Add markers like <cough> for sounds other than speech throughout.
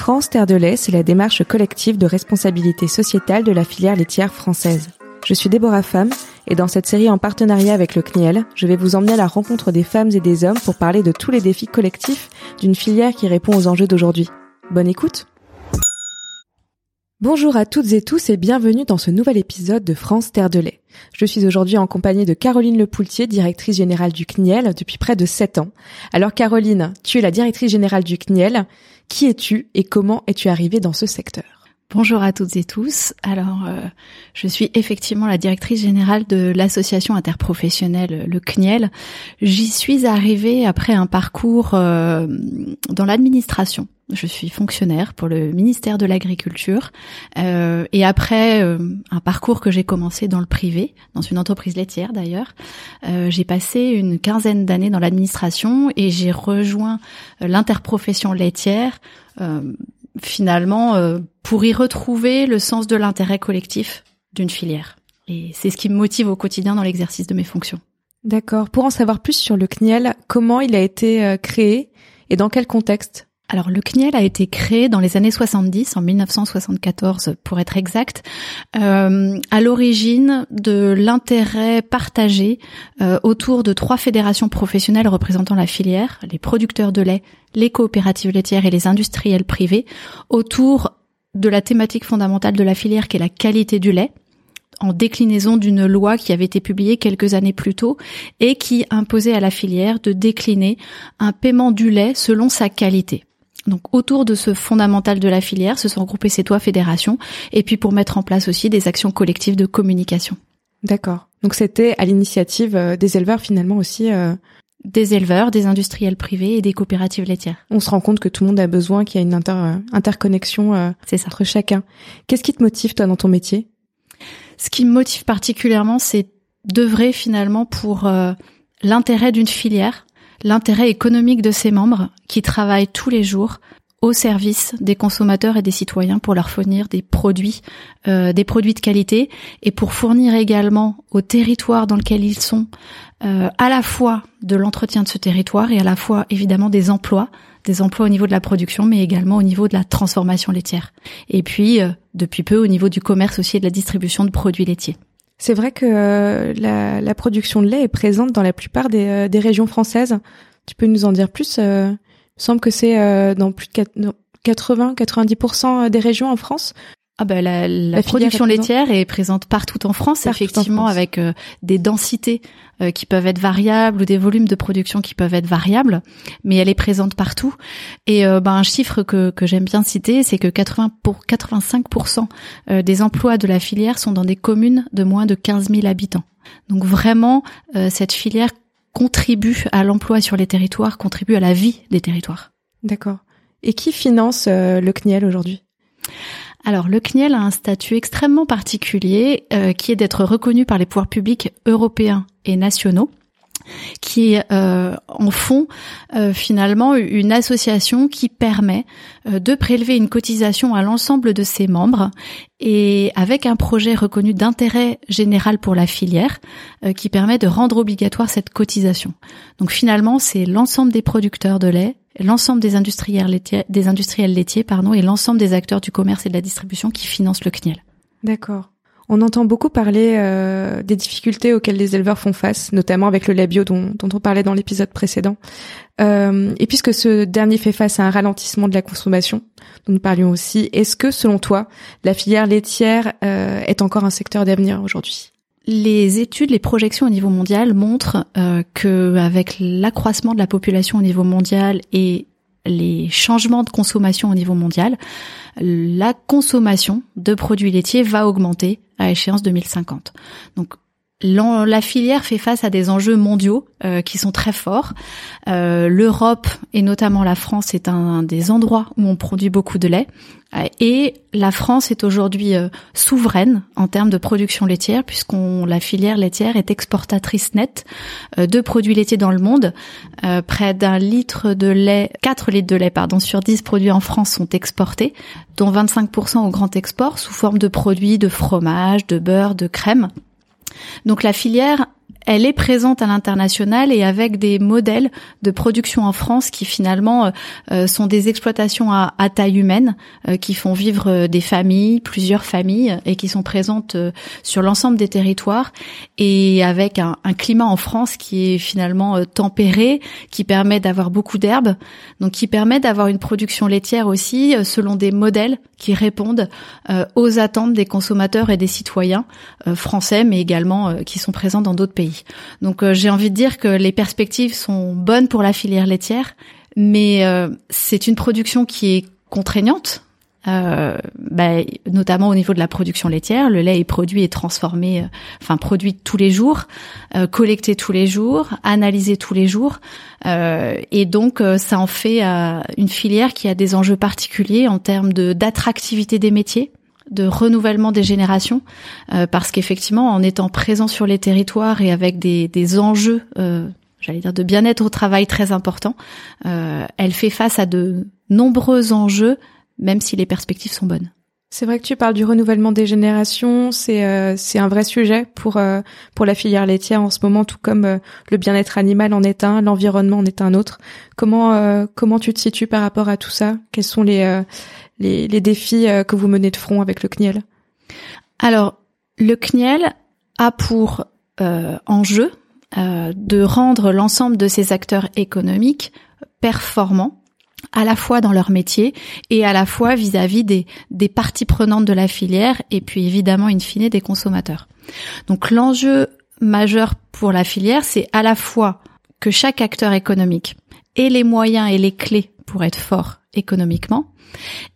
France Terre de lait, c'est la démarche collective de responsabilité sociétale de la filière laitière française. Je suis Déborah Femme et dans cette série en partenariat avec le CNIEL, je vais vous emmener à la rencontre des femmes et des hommes pour parler de tous les défis collectifs d'une filière qui répond aux enjeux d'aujourd'hui. Bonne écoute Bonjour à toutes et tous et bienvenue dans ce nouvel épisode de France Terre de lait. Je suis aujourd'hui en compagnie de Caroline Lepoultier, directrice générale du CNIEL depuis près de 7 ans. Alors Caroline, tu es la directrice générale du CNIEL. Qui es-tu et comment es-tu arrivée dans ce secteur? Bonjour à toutes et tous. Alors, euh, je suis effectivement la directrice générale de l'association interprofessionnelle le CNIEL. J'y suis arrivée après un parcours euh, dans l'administration. Je suis fonctionnaire pour le ministère de l'Agriculture euh, et après un parcours que j'ai commencé dans le privé, dans une entreprise laitière d'ailleurs, j'ai passé une quinzaine d'années dans l'administration et j'ai rejoint l'interprofession laitière finalement euh, pour y retrouver le sens de l'intérêt collectif d'une filière. Et c'est ce qui me motive au quotidien dans l'exercice de mes fonctions. D'accord. Pour en savoir plus sur le CNIEL, comment il a été euh, créé et dans quel contexte? Alors le CNIEL a été créé dans les années 70, en 1974 pour être exact, euh, à l'origine de l'intérêt partagé euh, autour de trois fédérations professionnelles représentant la filière, les producteurs de lait, les coopératives laitières et les industriels privés, autour de la thématique fondamentale de la filière qui est la qualité du lait en déclinaison d'une loi qui avait été publiée quelques années plus tôt et qui imposait à la filière de décliner un paiement du lait selon sa qualité. Donc autour de ce fondamental de la filière se sont regroupées ces trois fédérations et puis pour mettre en place aussi des actions collectives de communication. D'accord. Donc c'était à l'initiative euh, des éleveurs finalement aussi. Euh... Des éleveurs, des industriels privés et des coopératives laitières. On se rend compte que tout le monde a besoin qu'il y a une euh, interconnexion euh, entre chacun. Qu'est-ce qui te motive toi dans ton métier? Ce qui me motive particulièrement, c'est d'œuvrer finalement pour l'intérêt d'une filière l'intérêt économique de ses membres qui travaillent tous les jours au service des consommateurs et des citoyens pour leur fournir des produits, euh, des produits de qualité et pour fournir également au territoire dans lequel ils sont euh, à la fois de l'entretien de ce territoire et à la fois évidemment des emplois, des emplois au niveau de la production mais également au niveau de la transformation laitière. Et puis euh, depuis peu au niveau du commerce aussi et de la distribution de produits laitiers. C'est vrai que euh, la, la, production de lait est présente dans la plupart des, euh, des régions françaises. Tu peux nous en dire plus euh, Il me semble que c'est dans plus de 80-90% des régions en France. Ah ben la, la, production laitière est présente partout en France, effectivement, avec euh, des densités euh, qui peuvent être variables ou des volumes de production qui peuvent être variables, mais elle est présente partout. Et euh, ben, un chiffre que, que j'aime bien citer, c'est que 80 pour 85% des emplois de la filière sont dans des communes de moins de 15 000 habitants. Donc vraiment, cette filière contribue à l'emploi sur les territoires, contribue à la vie des territoires. D'accord. Et qui finance le CNIEL aujourd'hui? Alors, le CNIEL a un statut extrêmement particulier euh, qui est d'être reconnu par les pouvoirs publics européens et nationaux qui euh, en fond euh, finalement une association qui permet de prélever une cotisation à l'ensemble de ses membres et avec un projet reconnu d'intérêt général pour la filière qui permet de rendre obligatoire cette cotisation. Donc finalement, c'est l'ensemble des producteurs de lait, l'ensemble des industriels laitiers, des industriels laitiers pardon, et l'ensemble des acteurs du commerce et de la distribution qui financent le CNIEL. D'accord. On entend beaucoup parler euh, des difficultés auxquelles les éleveurs font face, notamment avec le lait bio dont, dont on parlait dans l'épisode précédent. Euh, et puisque ce dernier fait face à un ralentissement de la consommation, dont nous parlions aussi, est-ce que selon toi, la filière laitière euh, est encore un secteur d'avenir aujourd'hui? Les études, les projections au niveau mondial montrent euh, que avec l'accroissement de la population au niveau mondial et les changements de consommation au niveau mondial, la consommation de produits laitiers va augmenter à échéance 2050. Donc la filière fait face à des enjeux mondiaux euh, qui sont très forts. Euh, L'Europe et notamment la France est un, des endroits où on produit beaucoup de lait. Euh, et la France est aujourd'hui souveraine en termes de production laitière puisqu'on la filière laitière est exportatrice nette de produits laitiers dans le monde. près d'un litre de lait, 4 litres de lait pardon sur 10 produits en France sont exportés, dont 25% au grand export sous forme de produits de fromage, de beurre, de crème. Donc la filière elle est présente à l'international et avec des modèles de production en France qui finalement euh, euh, sont des exploitations à, taille humaine, euh, qui font vivre des familles, plusieurs familles, et qui sont présentes sur l'ensemble des territoires, et avec un, un, climat en France qui est finalement tempéré, qui permet d'avoir beaucoup d'herbes, donc qui permet d'avoir une production laitière aussi selon des modèles qui répondent aux attentes des consommateurs et des citoyens français, mais également qui sont présents dans d'autres pays. Donc euh, j'ai envie de dire que les perspectives sont bonnes pour la filière laitière, mais euh, c'est une production qui est contraignante. Euh, bah, notamment au niveau de la production laitière, le lait est produit et transformé, enfin produit tous les jours, collecté tous les jours, analysé tous les jours, et donc ça en fait une filière qui a des enjeux particuliers en termes de d'attractivité des métiers, de renouvellement des générations, euh, parce qu'effectivement, en étant présent sur les territoires et avec des, des enjeux, euh, j'allais dire, de bien-être au travail très importants, euh, elle fait face à de nombreux enjeux, même si les perspectives sont bonnes. C'est vrai que tu parles du renouvellement des générations, c'est c'est un vrai sujet pour pour la filière laitière en ce moment, tout comme le bien-être animal en est un, l'environnement en est un autre. Comment comment tu te situes par rapport à tout ça? Quels sont les les, défis euh, que vous menez de front avec le CNIEL Alors, le CNIEL a pour euh, enjeu euh, de rendre l'ensemble de ces acteurs économiques performants à la fois dans leur métier et à la fois vis-à-vis des, des parties prenantes de la filière et puis évidemment in fine des consommateurs. Donc l'enjeu majeur pour la filière, c'est à la fois que chaque acteur économique ait les moyens et les clés pour être fort économiquement,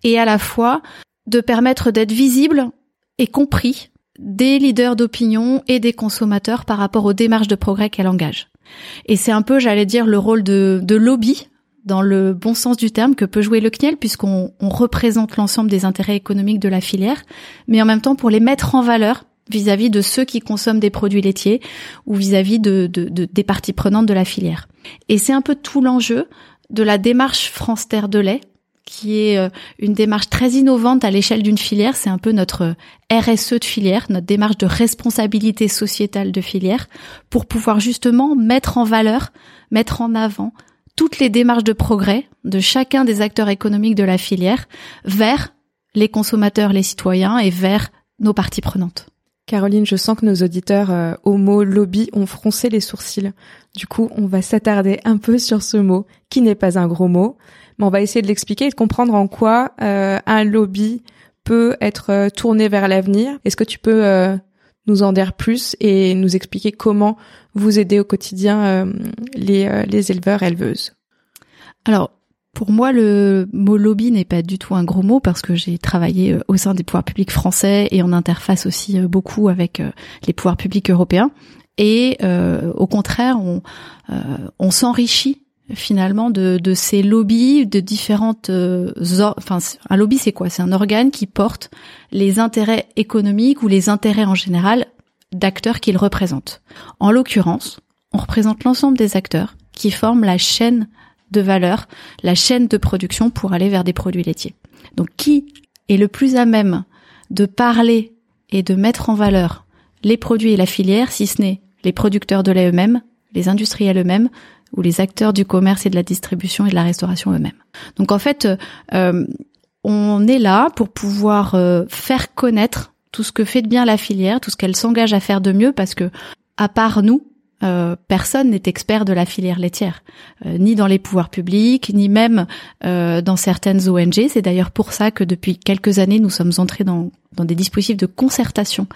et à la fois de permettre d'être visible et compris des leaders d'opinion et des consommateurs par rapport aux démarches de progrès qu'elle engage. Et c'est un peu, j'allais dire, le rôle de, de, lobby, dans le bon sens du terme, que peut jouer le CNIEL, puisqu'on représente l'ensemble des intérêts économiques de la filière, mais en même temps pour les mettre en valeur vis-à-vis de ceux qui consomment des produits laitiers ou vis-à-vis de, de, des parties prenantes de la filière. Et c'est un peu tout l'enjeu de la démarche France Terre de lait, qui est euh, une démarche très innovante à l'échelle d'une filière. C'est un peu notre RSE de filière, notre démarche de responsabilité sociétale de filière, pour pouvoir justement mettre en valeur, mettre en avant toutes les démarches de progrès de chacun des acteurs économiques de la filière vers les consommateurs, les citoyens et vers nos parties prenantes. Caroline, je sens que nos auditeurs euh, au mot lobby ont froncé les sourcils. Du coup, on va s'attarder un peu sur ce mot, qui n'est pas un gros mot, mais on va essayer de l'expliquer et de comprendre en quoi euh, un lobby peut être euh, tourné vers l'avenir. Est-ce que tu peux euh, nous en dire plus et nous expliquer comment vous aidez au quotidien les, les éleveurs éleveuses? Alors, pour moi, le mot lobby n'est pas du tout un gros mot parce que j'ai travaillé au sein des pouvoirs publics français et on interface aussi beaucoup avec les pouvoirs publics européens. Et au contraire, on, on s'enrichit finalement de, de ces lobbies de différentes euh, enfin un lobby c'est quoi? C'est un organe qui porte les intérêts économiques ou les intérêts en général d'acteurs qu'il représente en l'occurrence on représente l'ensemble des acteurs qui forment la chaîne de valeur la chaîne de production pour aller vers des produits laitiers donc qui est le plus à même de parler et de mettre en valeur les produits et la filière si ce n'est les producteurs de lait eux-mêmes les industriels eux-mêmes ou les acteurs du commerce et de la distribution et de la restauration eux-mêmes. Donc en fait, euh, on est là pour pouvoir euh, faire connaître tout ce que fait de bien la filière, tout ce qu'elle s'engage à faire de mieux, parce que à part nous, euh, personne n'est expert de la filière laitière, euh, ni dans les pouvoirs publics, ni même euh, dans certaines ONG. C'est d'ailleurs pour ça que depuis quelques années, nous sommes entrés dans, dans des dispositifs de concertation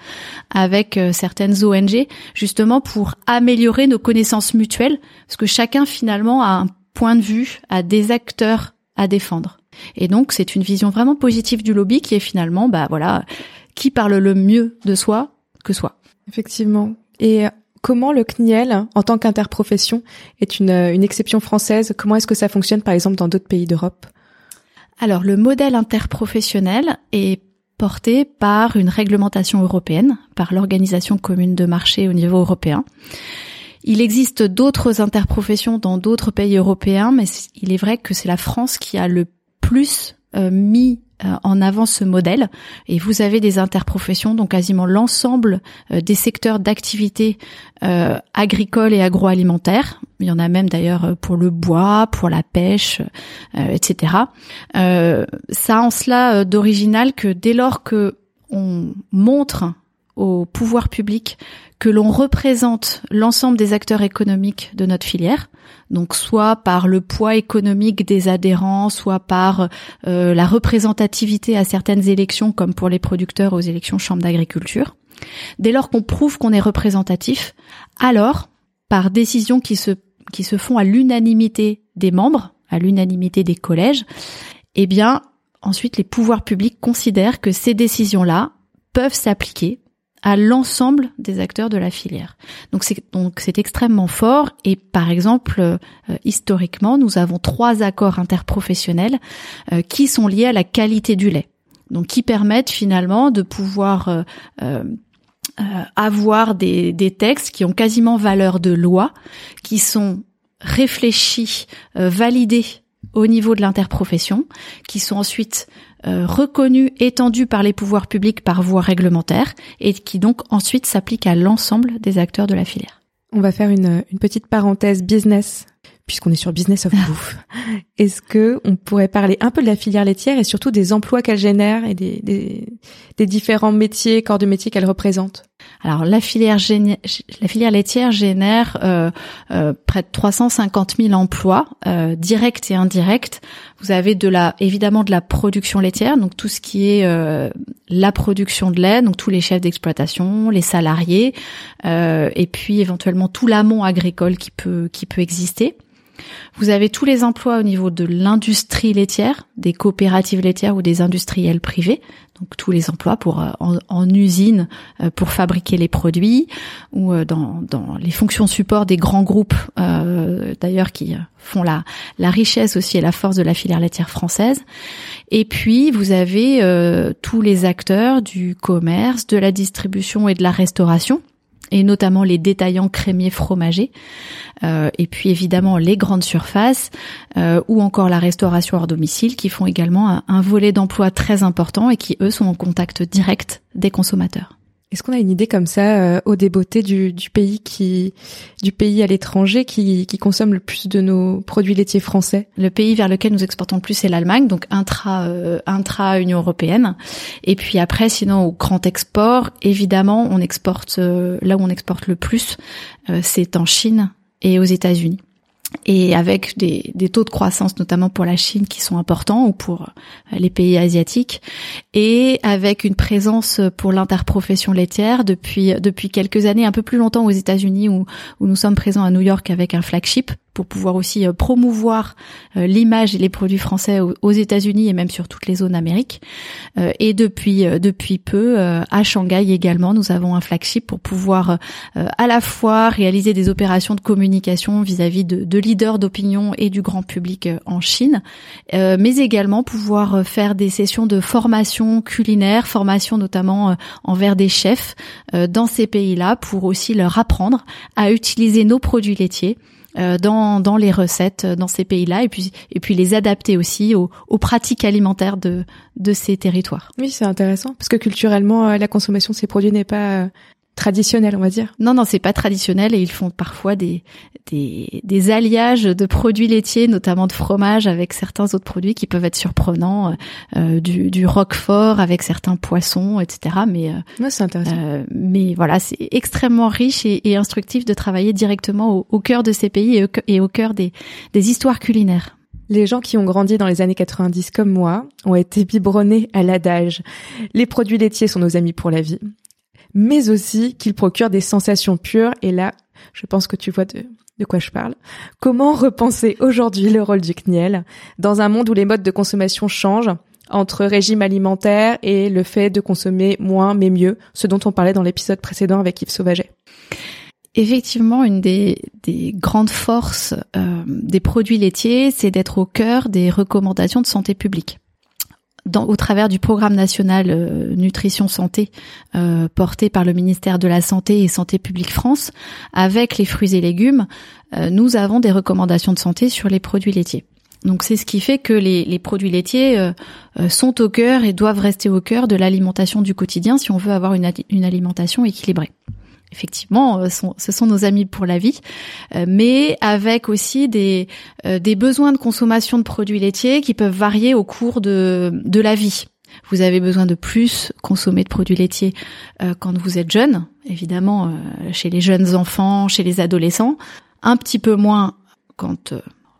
avec certaines ONG, justement pour améliorer nos connaissances mutuelles, parce que chacun finalement a un point de vue, a des acteurs à défendre. Et donc c'est une vision vraiment positive du lobby qui est finalement, bah voilà, qui parle le mieux de soi que soi. Effectivement. Et comment le CNIEL, en tant qu'interprofession, est une, une exception française? Comment est-ce que ça fonctionne, par exemple, dans d'autres pays d'Europe? Alors, le modèle interprofessionnel est porté par une réglementation européenne, par l'organisation commune de marché au niveau européen. Il existe d'autres interprofessions dans d'autres pays européens, mais il est vrai que c'est la France qui a le plus euh, mis en avant ce modèle et vous avez des interprofessions, donc quasiment l'ensemble des secteurs d'activité agricole et agroalimentaire. Il y en a même d'ailleurs pour le bois, pour la pêche, etc. ça en cela d'original que dès lors que on montre au pouvoir public que l'on représente l'ensemble des acteurs économiques de notre filière, donc soit par le poids économique des adhérents, soit par euh, la représentativité à certaines élections, comme pour les producteurs aux élections chambres d'agriculture. Dès lors qu'on prouve qu'on est représentatif, alors, par décisions qui se, qui se font à l'unanimité des membres, à l'unanimité des collèges, eh bien, ensuite les pouvoirs publics considèrent que ces décisions-là peuvent s'appliquer à l'ensemble des acteurs de la filière. Donc c'est donc c'est extrêmement fort et par exemple euh, historiquement nous avons trois accords interprofessionnels euh, qui sont liés à la qualité du lait. Donc qui permettent finalement de pouvoir euh, avoir des, des textes qui ont quasiment valeur de loi, qui sont réfléchis, validés au niveau de l'interprofession, qui sont ensuite euh, reconnus, étendus par les pouvoirs publics par voie réglementaire, et qui donc ensuite s'appliquent à l'ensemble des acteurs de la filière. On va faire une, une petite parenthèse business, puisqu'on est sur Business of <laughs> Bouffe. Est-ce que on pourrait parler un peu de la filière laitière et surtout des emplois qu'elle génère et des, des, des différents métiers, corps de métier qu'elle représente? Alors la filière, la filière laitière génère euh, euh, près de 350 000 emplois euh, directs et indirects. Vous avez de la évidemment de la production laitière, donc tout ce qui est euh, la production de lait, donc tous les chefs d'exploitation, les salariés, euh, et puis éventuellement tout l'amont agricole qui peut qui peut exister. Vous avez tous les emplois au niveau de l'industrie laitière, des coopératives laitières ou des industriels privés, donc tous les emplois pour euh, en, usine euh, pour fabriquer les produits ou euh, dans, les fonctions support des grands groupes d'ailleurs qui font la richesse aussi et la force de la filière laitière française. Et puis vous avez tous les acteurs du commerce, de la distribution et de la restauration et notamment les détaillants crémiers fromagers, euh, et puis évidemment les grandes surfaces euh, ou encore la restauration hors domicile qui font également un volet d'emploi très important et qui eux sont en contact direct des consommateurs. Est-ce qu'on a une idée comme ça euh, au débeauté du, du pays qui du pays à l'étranger qui, consomme le plus de nos produits laitiers français? Le pays vers lequel nous exportons le plus c'est l'Allemagne, donc intra euh, intra Union européenne. Et puis après, sinon au grand export, évidemment, on exporte euh, là où on exporte le plus, c'est en Chine et aux États-Unis et avec des, taux de croissance notamment pour la Chine qui sont importants ou pour euh, les pays asiatiques. Et avec une présence pour l'interprofession laitière depuis depuis quelques années un peu plus longtemps aux États-Unis où nous sommes présents à New York avec un flagship pour pouvoir aussi euh, promouvoir euh, l'image et les produits français aux États-Unis et même sur toutes les zones d'Amérique. Euh, et depuis depuis peu à Shanghai également, nous avons un flagship pour pouvoir à la fois réaliser des opérations de communication vis-à-vis de, de leaders d'opinion et du grand public en Chine, mais également pouvoir faire des sessions de formation culinaire, formation notamment envers des chefs dans ces pays-là pour aussi leur apprendre à utiliser nos produits laitiers dans, dans les recettes euh, dans ces pays-là et puis et puis les adapter aussi aux, aux pratiques alimentaires de de ces territoires. Oui, c'est intéressant parce que culturellement euh, la consommation de ces produits n'est pas traditionnel, on va dire. Non, non, c'est pas traditionnel et ils font parfois des, des, des alliages de produits laitiers, notamment de fromage, avec certains autres produits qui peuvent être surprenants, euh, du, du roquefort avec certains poissons, etc. Mais euh, c'est intéressant. Euh, mais voilà, c'est extrêmement riche et, et, instructif de travailler directement au, au cœur de ces pays et au, et au cœur des, des histoires culinaires. Les gens qui ont grandi dans les années 90 comme moi ont été biberonnés à l'adage. Les produits laitiers sont nos amis pour la vie mais aussi qu'il procure des sensations pures. Et là, je pense que tu vois de, quoi je parle. Comment repenser aujourd'hui le rôle du CNIEL dans un monde où les modes de consommation changent entre régime alimentaire et le fait de consommer moins mais mieux, ce dont on parlait dans l'épisode précédent avec Yves Sauvaget? Effectivement, une des, des grandes forces euh, des produits laitiers, c'est d'être au cœur des recommandations de santé publique au travers du programme national euh, nutrition santé euh, porté par le ministère de la Santé et Santé publique France, avec les fruits et légumes, euh, nous avons des recommandations de santé sur les produits laitiers. Donc c'est ce qui fait que les, produits laitiers sont au cœur et doivent rester au cœur de l'alimentation du quotidien si on veut avoir une alimentation équilibrée. Effectivement, euh, ce sont nos amis pour la vie, mais avec aussi des, des besoins de consommation de produits laitiers qui peuvent varier au cours de, de la vie. Vous avez besoin de plus consommer de produits laitiers quand vous êtes jeune, évidemment chez les jeunes enfants, chez les adolescents, un petit peu moins quand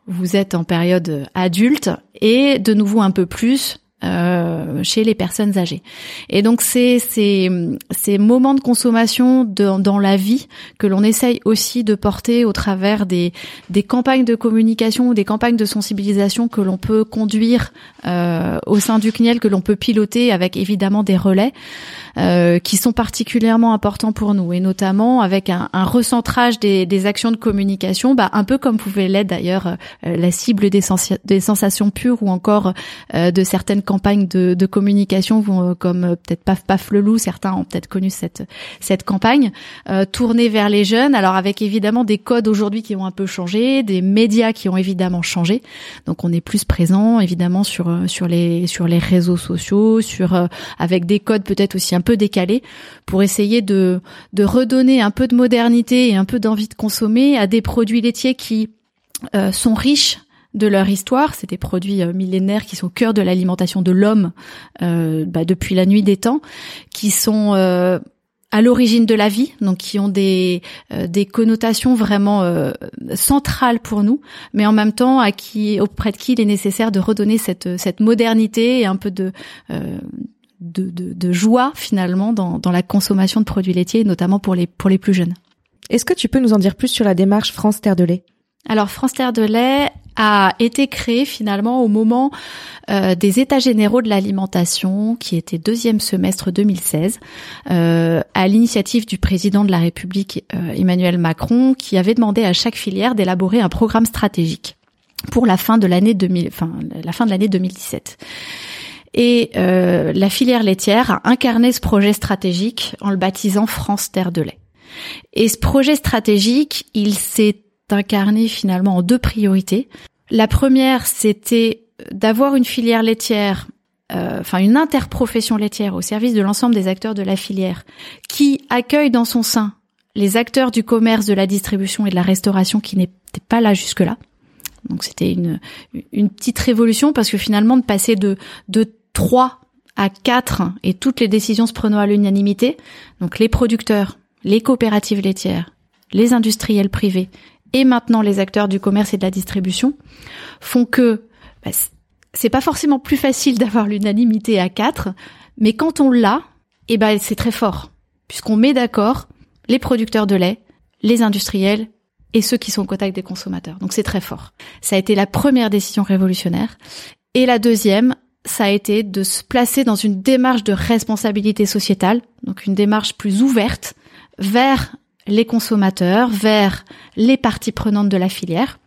vous êtes en période adulte et de nouveau un peu plus euh, chez les personnes âgées. Et donc c'est ces, ces moments de consommation dans la vie que l'on essaye aussi de porter au travers des, des campagnes de communication ou des campagnes de sensibilisation que l'on peut conduire euh, au sein du CNIEL, que l'on peut piloter avec évidemment des relais euh, qui sont particulièrement importants pour nous et notamment avec un, un recentrage des, des, actions de communication, bah, un peu comme pouvait l'être d'ailleurs euh, la cible des, des, sensations pures ou encore euh, de certaines campagnes de, de communication euh, comme euh, peut-être Paf Paf le loup, certains ont peut-être connu cette cette campagne euh, tournée vers les jeunes. Alors avec évidemment des codes aujourd'hui qui ont un peu changé, des médias qui ont évidemment changé. Donc on est plus présent évidemment sur sur les sur les réseaux sociaux, sur avec des codes peut-être aussi un peu décalés pour essayer de de redonner un peu de modernité et un peu d'envie de consommer à des produits laitiers qui sont riches de leur histoire. C'est des produits euh, millénaires qui sont au cœur de l'alimentation de l'homme euh, bah, depuis la nuit des temps, qui sont euh, à l'origine de la vie, donc qui ont des des connotations vraiment centrales pour nous, mais en même temps à qui auprès de qui il est nécessaire de redonner cette cette modernité et un peu de de, de, de, joie finalement dans, dans la consommation de produits laitiers, notamment pour les pour les plus jeunes. Est-ce que tu peux nous en dire plus sur la démarche France Terre de lait? Alors France Terre de lait a été créé finalement au moment euh, des États généraux de l'alimentation, qui était deuxième semestre 2016, euh, à l'initiative du président de la République euh, Emmanuel Macron, qui avait demandé à chaque filière d'élaborer un programme stratégique pour la fin de l'année 2000, enfin la fin de l'année 2017. Et la filière laitière a incarné ce projet stratégique en le baptisant France Terre de lait. Et ce projet stratégique, il s'est incarné finalement en deux priorités. La première, c'était d'avoir une filière laitière, euh, enfin une interprofession laitière au service de l'ensemble des acteurs de la filière, qui accueille dans son sein les acteurs du commerce, de la distribution et de la restauration qui n'étaient pas là jusque-là. Donc c'était une, une petite révolution parce que finalement de passer de, de 3 à 4 et toutes les décisions se prenant à l'unanimité, donc les producteurs, les coopératives laitières, les industriels privés et maintenant les acteurs du commerce et de la distribution font que bah, c'est pas forcément plus facile <laughs> d'avoir l'unanimité à quatre, mais quand on l'a, eh ben c'est très fort puisqu'on met d'accord les producteurs de lait, les industriels et ceux qui sont au contact des consommateurs. Donc c'est très fort. Ça a été la première décision révolutionnaire. Et la deuxième, ça a été de se placer dans une démarche de responsabilité sociétale, donc une démarche plus ouverte vers les consommateurs, vers les parties prenantes de la filière,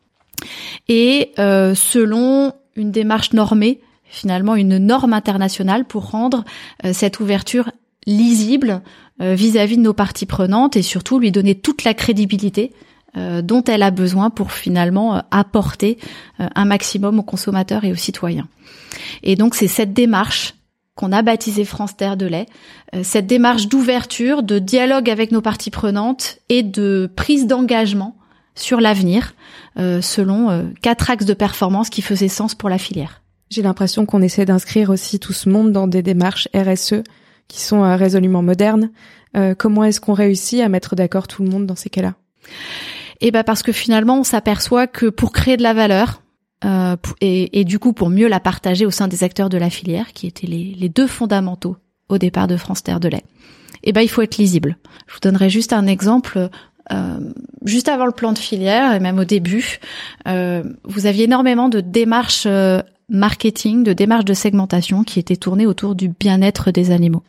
et euh, selon une démarche normée, finalement une norme internationale pour rendre euh, cette ouverture lisible euh, vis-à-vis de nos parties prenantes et surtout lui donner toute la crédibilité dont elle a besoin pour finalement apporter un maximum aux consommateurs et aux citoyens. Et donc c'est cette démarche qu'on a baptisé France Terre de lait, euh, cette démarche d'ouverture, de dialogue avec nos parties prenantes et de prise d'engagement sur l'avenir, euh, selon euh, quatre axes de performance qui faisaient sens pour la filière. J'ai l'impression qu'on essaie d'inscrire aussi tout ce monde dans des démarches RSE qui sont résolument modernes. comment est-ce qu'on réussit à mettre d'accord tout le monde dans ces cas-là? Eh ben parce que finalement, on s'aperçoit que pour créer de la valeur, euh, et, et, du coup pour mieux la partager au sein des acteurs de la filière, qui étaient les, les deux fondamentaux au départ de France Terre de lait. Eh ben il faut être lisible. Je vous donnerai juste un exemple. Euh, juste avant le plan de filière et même au début, euh, vous aviez énormément de démarches euh, marketing, de démarches de segmentation qui étaient tournées autour du bien-être des animaux.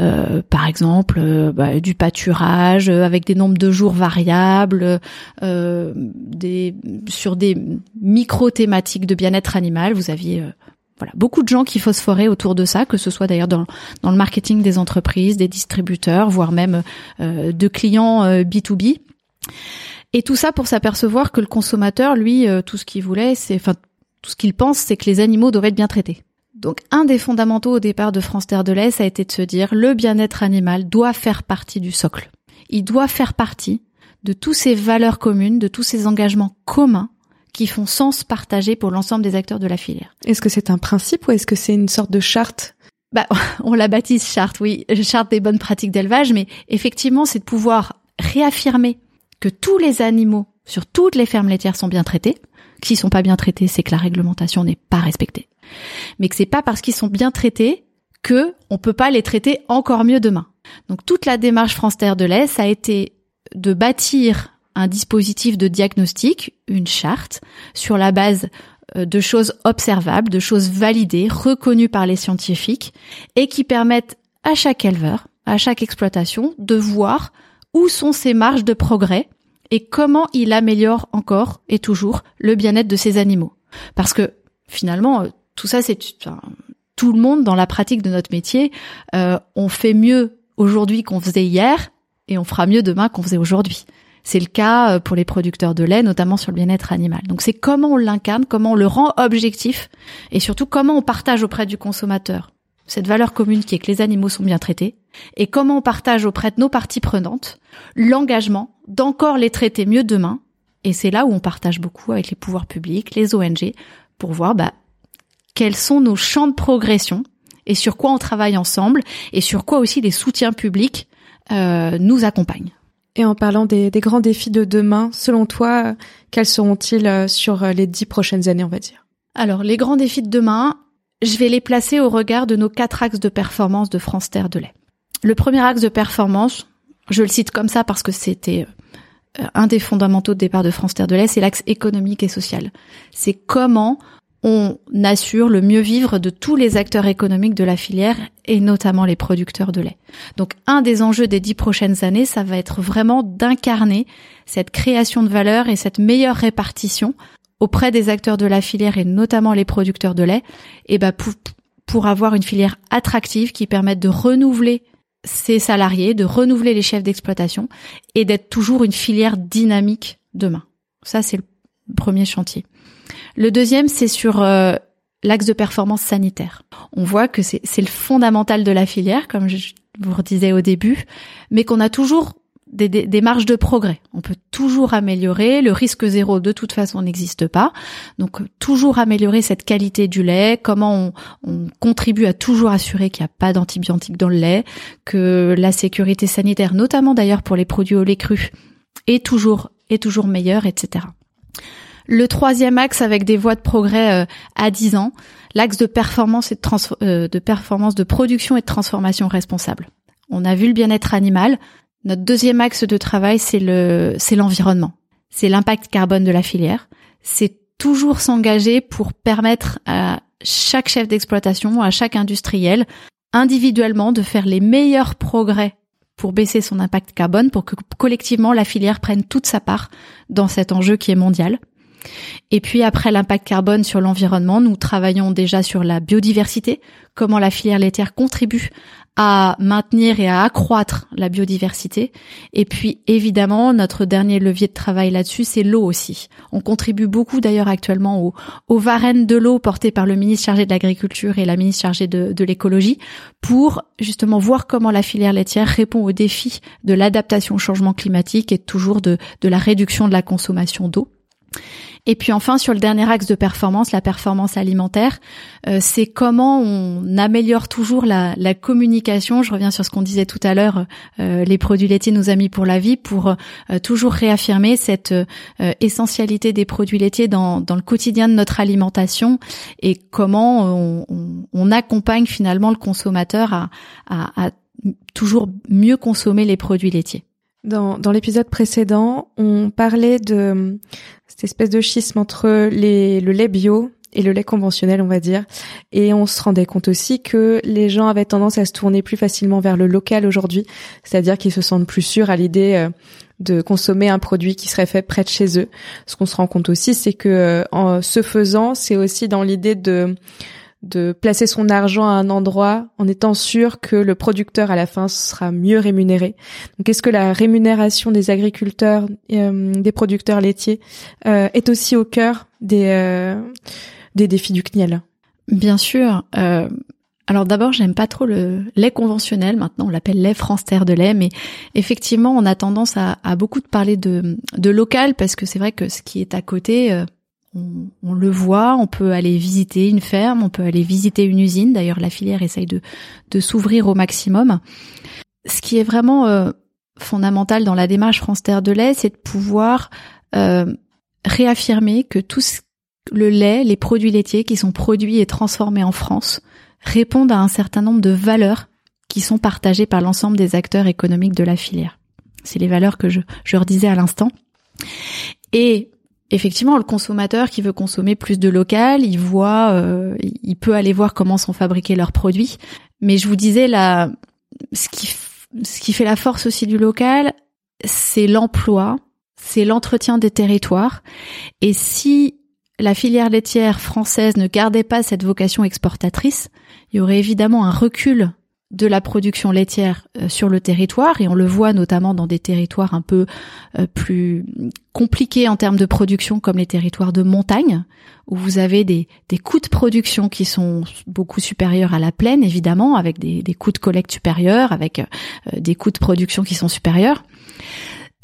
Euh, par exemple euh, bah, du pâturage euh, avec des nombres de jours variables, des, sur des micro thématiques de bien-être animal. Vous aviez voilà, beaucoup de gens qui phosphoraient autour de ça, que ce soit d'ailleurs dans, dans le marketing des entreprises, des distributeurs, voire même de clients B2B. Et tout ça pour s'apercevoir que le consommateur, lui, tout ce qu'il voulait, c'est, enfin, tout ce qu'il pense, c'est que les animaux doivent être bien traités. Donc, un des fondamentaux au départ de France Terre de ça a été de se dire, le bien-être animal doit faire partie du socle. Il doit faire partie de tous ces valeurs communes, de tous ces engagements communs qui font sens partagé pour l'ensemble des acteurs de la filière. Est-ce que c'est un principe ou est-ce que c'est une sorte de charte? Bah, <laughs> on la baptise charte, oui, charte des bonnes pratiques d'élevage, mais effectivement, c'est de pouvoir réaffirmer que tous les animaux sur toutes les fermes laitières sont bien traités. S'ils sont pas bien traités, c'est que la réglementation n'est pas respectée. Mais que c'est pas parce qu'ils sont bien traités que on peut pas les traiter encore mieux demain. Donc toute la démarche France Terre de ça a été de bâtir un dispositif de diagnostic, une charte, sur la base euh, de choses observables, de choses validées, reconnues par les scientifiques, et qui permettent à chaque éleveur, à chaque exploitation, de voir où sont ses marges de progrès et comment il améliore encore et toujours le bien-être de ses animaux. Parce que finalement, euh, tout ça, c'est tout le monde dans la pratique de notre métier, euh, on fait mieux aujourd'hui qu'on faisait hier et on fera mieux demain qu'on faisait aujourd'hui. C'est le cas euh, pour les producteurs de lait, notamment sur le bien-être animal. Donc c'est comment on l'incarne, comment on le rend objectif, et surtout comment on partage auprès du consommateur cette valeur commune qui est que les animaux sont bien traités, et comment on partage auprès de nos parties prenantes l'engagement d'encore les traiter mieux demain. Et c'est là où on partage beaucoup avec les pouvoirs publics, les ONG, pour voir bah, quels sont nos champs de progression et sur quoi on travaille ensemble et sur quoi aussi les soutiens publics euh, nous accompagnent. Et en parlant des, grands défis de demain, selon toi, quels seront-ils euh, sur euh, les dix prochaines années, on va dire? Alors, les grands défis de demain, je vais les placer au regard de nos quatre axes de performance de France Terre de lait. Le premier axe de performance, je le cite comme ça parce que c'était un des fondamentaux de départ de France Terre de lait, c'est l'axe économique et social. C'est comment on assure le mieux vivre de tous les acteurs économiques de la filière et notamment les producteurs de lait. Donc un des enjeux des dix prochaines années, ça va être vraiment d'incarner cette création de valeur et cette meilleure répartition auprès des acteurs de la filière et notamment les producteurs de lait, et ben pour, pour avoir une filière attractive qui permette de renouveler ses salariés, de renouveler les chefs d'exploitation et d'être toujours une filière dynamique demain. Ça, c'est le premier chantier. Le deuxième, c'est sur euh, l'axe de performance sanitaire. On voit que c'est le fondamental de la filière, comme je vous redisais au début, mais qu'on a toujours des, marges de progrès. On peut toujours améliorer. Le risque zéro, de toute façon, n'existe pas. Donc, toujours améliorer cette qualité du lait. Comment on, on contribue à toujours assurer qu'il n'y a pas d'antibiotiques dans le lait, que la sécurité sanitaire, notamment d'ailleurs pour les produits au lait cru, est toujours est toujours meilleure, etc. Le troisième axe avec des voies de progrès euh, à 10 ans, l'axe de performance de, euh, de performance de production et de transformation responsable. On a vu le bien-être animal. Notre deuxième axe de travail, c'est le, c'est l'environnement. C'est l'impact carbone de la filière. C'est toujours s'engager pour permettre à chaque chef d'exploitation, à chaque industriel, individuellement, de faire les meilleurs progrès pour baisser son impact carbone, pour que collectivement la filière prenne toute sa part dans cet enjeu qui est mondial. Et puis après l'impact carbone sur l'environnement, nous travaillons déjà sur la biodiversité, comment la filière laitière contribue à maintenir et à accroître la biodiversité. Et puis évidemment, notre dernier levier de travail là-dessus, c'est l'eau aussi. On contribue beaucoup d'ailleurs actuellement au, au de l'eau porté par le ministre chargé de l'agriculture et la ministre chargée de, de l'écologie pour justement voir comment la filière laitière répond aux défis de l'adaptation au changement climatique et toujours de, de la réduction de la consommation d'eau. Et puis enfin, sur le dernier axe de performance, la performance alimentaire, euh, c'est comment on améliore toujours la, communication. Je reviens sur ce qu'on disait tout à l'heure, euh, les produits laitiers, nos amis pour la vie, pour euh, toujours réaffirmer cette essentialité des produits laitiers dans, dans, le quotidien de notre alimentation et comment on, on, accompagne finalement le consommateur à, à, à toujours mieux consommer les produits laitiers. Dans, dans l'épisode précédent, on parlait de cette espèce de schisme entre les, le lait bio et le lait conventionnel, on va dire. Et on se rendait compte aussi que les gens avaient tendance à se tourner plus facilement vers le local aujourd'hui, c'est-à-dire qu'ils se sentent plus sûrs à l'idée euh, de consommer un produit qui serait fait près de chez eux. Ce qu'on se rend compte aussi, c'est que euh, en ce faisant, c'est aussi dans l'idée de de placer son argent à un endroit en étant sûr que le producteur à la fin sera mieux rémunéré. Donc est-ce que la rémunération des agriculteurs, euh, des producteurs laitiers euh, est aussi au cœur des, euh, des défis du CNIEL Bien sûr. alors d'abord, j'aime pas trop le lait conventionnel. Maintenant, on l'appelle lait France Terre de lait, mais effectivement, on a tendance à, à beaucoup de parler de, de local parce que c'est vrai que ce qui est à côté on, le voit, on peut aller visiter une ferme, on peut aller visiter une usine. D'ailleurs, la filière essaye de, s'ouvrir au maximum. Ce qui est vraiment euh, fondamental dans la démarche France Terre de lait, c'est de pouvoir euh, réaffirmer que tout le lait, les produits laitiers qui sont produits et transformés en France répondent à un certain nombre de valeurs qui sont partagées par l'ensemble des acteurs économiques de la filière. C'est les valeurs que je, je redisais à l'instant. Et effectivement, le consommateur qui veut consommer plus de local, il voit, euh, il peut aller voir comment sont fabriqués leurs produits. Mais je vous disais là, ce qui, ce qui fait la force aussi du local, c'est l'emploi, c'est l'entretien des territoires. Et si la filière laitière française ne gardait pas cette vocation exportatrice, il y aurait évidemment un recul de la production laitière euh, sur le territoire et on le voit notamment dans des territoires un peu euh, plus compliqués en termes de production comme les territoires de montagne où vous avez des, des coûts de production qui sont beaucoup supérieurs à la plaine évidemment avec des, des coûts de collecte supérieurs avec euh, des coûts de production qui sont supérieurs.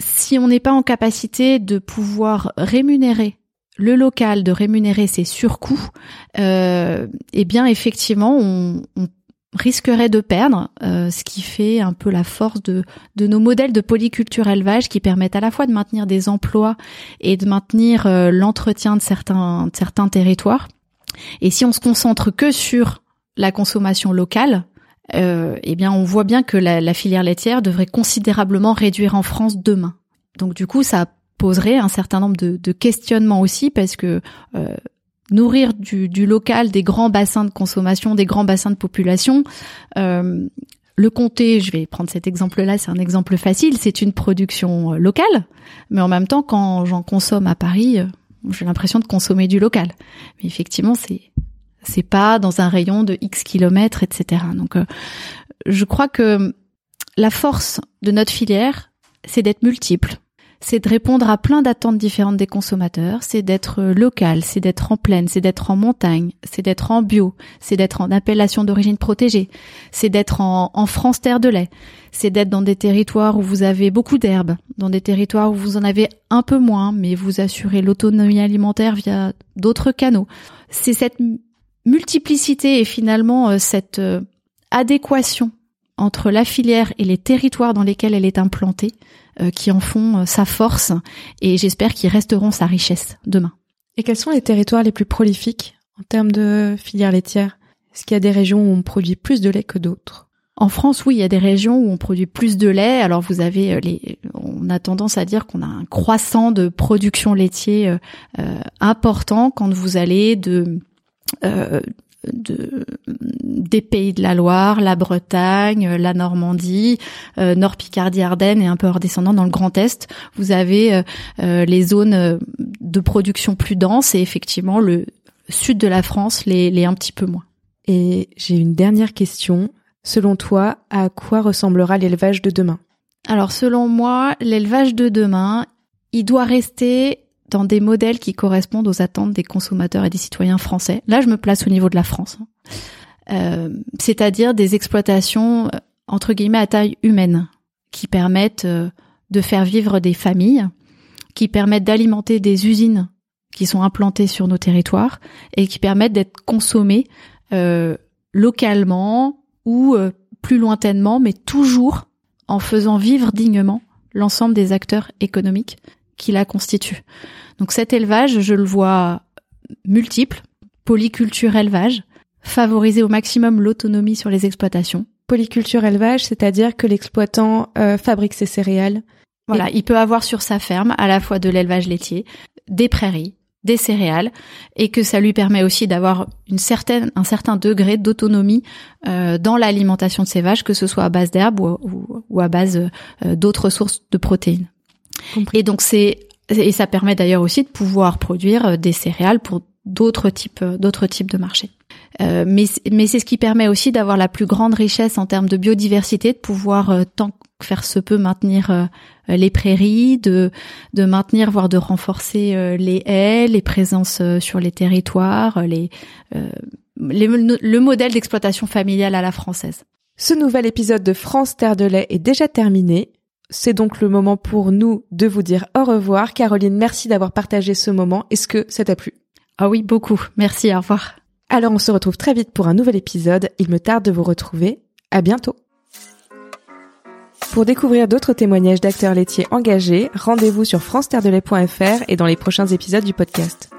Si on n'est pas en capacité de pouvoir rémunérer le local de rémunérer ses surcoûts, euh, eh bien effectivement, on, on risquerait de perdre, euh, ce qui fait un peu la force de, de nos modèles de polyculture élevage qui permettent à la fois de maintenir des emplois et de maintenir euh, l'entretien de certains, de certains territoires. Et si on se concentre que sur la consommation locale, euh, eh bien on voit bien que la, la, filière laitière devrait considérablement réduire en France demain. Donc du coup, ça poserait un certain nombre de, de questionnements aussi parce que euh, nourrir du, du, local des grands bassins de consommation, des grands bassins de population. Euh, le comté, je vais prendre cet exemple-là, c'est un exemple facile, c'est une production euh, locale, mais en même temps, quand j'en consomme à Paris, euh, j'ai l'impression de consommer du local. Mais effectivement, c'est c'est pas dans un rayon de X kilomètres, etc. Donc, euh, je crois que la force de notre filière, c'est d'être multiple c'est de répondre à plein d'attentes différentes des consommateurs, c'est d'être local, c'est d'être en plaine, c'est d'être en montagne, c'est d'être en bio, c'est d'être en appellation d'origine protégée, c'est d'être en, France terre de lait, c'est d'être dans des territoires où vous avez beaucoup d'herbes, dans des territoires où vous en avez un peu moins, mais vous assurez l'autonomie alimentaire via d'autres canaux. C'est cette multiplicité et finalement euh, cette euh, adéquation entre la filière et les territoires dans lesquels elle est implantée euh, qui en font euh, sa force et j'espère qu'ils resteront sa richesse demain. Et quels sont les territoires les plus prolifiques en termes de filière laitière Est-ce qu'il y a des régions où on produit plus de lait que d'autres? En France, oui, il y a des régions où on produit plus de lait. Alors vous avez euh, les, on a tendance à dire qu'on a un croissant de production laitier euh, important quand vous allez de euh, de, des pays de la Loire, la Bretagne, la Normandie, euh, Nord Picardie, Ardennes et un peu redescendant dans le Grand Est. Vous avez euh, euh, les zones de production plus denses et effectivement le sud de la France les, les un petit peu moins. Et j'ai une dernière question. Selon toi, à quoi ressemblera l'élevage de demain? Alors selon moi, l'élevage de demain, il doit rester dans des modèles qui correspondent aux attentes des consommateurs et des citoyens français. Là, je me place au niveau de la France. Hein. Euh, c'est-à-dire des exploitations euh, entre guillemets à taille humaine qui permettent euh, de faire vivre des familles, qui permettent d'alimenter des usines qui sont implantées sur nos territoires et qui permettent d'être consommées localement ou plus lointainement, mais toujours en faisant vivre dignement l'ensemble des acteurs économiques qui la constitue. Donc cet élevage, je le vois multiple, polyculture élevage, favoriser au maximum l'autonomie sur les exploitations. Polyculture élevage, c'est-à-dire que l'exploitant euh, fabrique ses céréales. Voilà, il peut avoir sur sa ferme à la fois de l'élevage laitier, des prairies, des céréales, et que ça lui permet aussi d'avoir une certaine, un certain degré d'autonomie euh, dans l'alimentation de ses vaches, que ce soit à base d'herbe ou, ou, à base euh, d'autres sources de protéines. Et donc c'est et ça permet d'ailleurs aussi de pouvoir produire euh, des céréales pour d'autres types euh, d'autres types de marchés. mais mais c'est ce qui permet aussi d'avoir la plus grande richesse en termes de biodiversité, de pouvoir tant faire se peut maintenir les prairies, de de maintenir voire de renforcer les haies, les présences sur les territoires, les, les le modèle d'exploitation familiale à la française. Ce nouvel épisode de France Terre de lait est déjà terminé. C'est donc le moment pour nous de vous dire au revoir. Caroline, merci d'avoir partagé ce moment. Est-ce que ça t'a plu? Ah oui, beaucoup. Merci, au revoir. Alors on se retrouve très vite pour un nouvel épisode. Il me tarde de vous retrouver. À bientôt. Pour découvrir d'autres témoignages d'acteurs laitiers engagés, rendez-vous sur france et dans les prochains épisodes du podcast.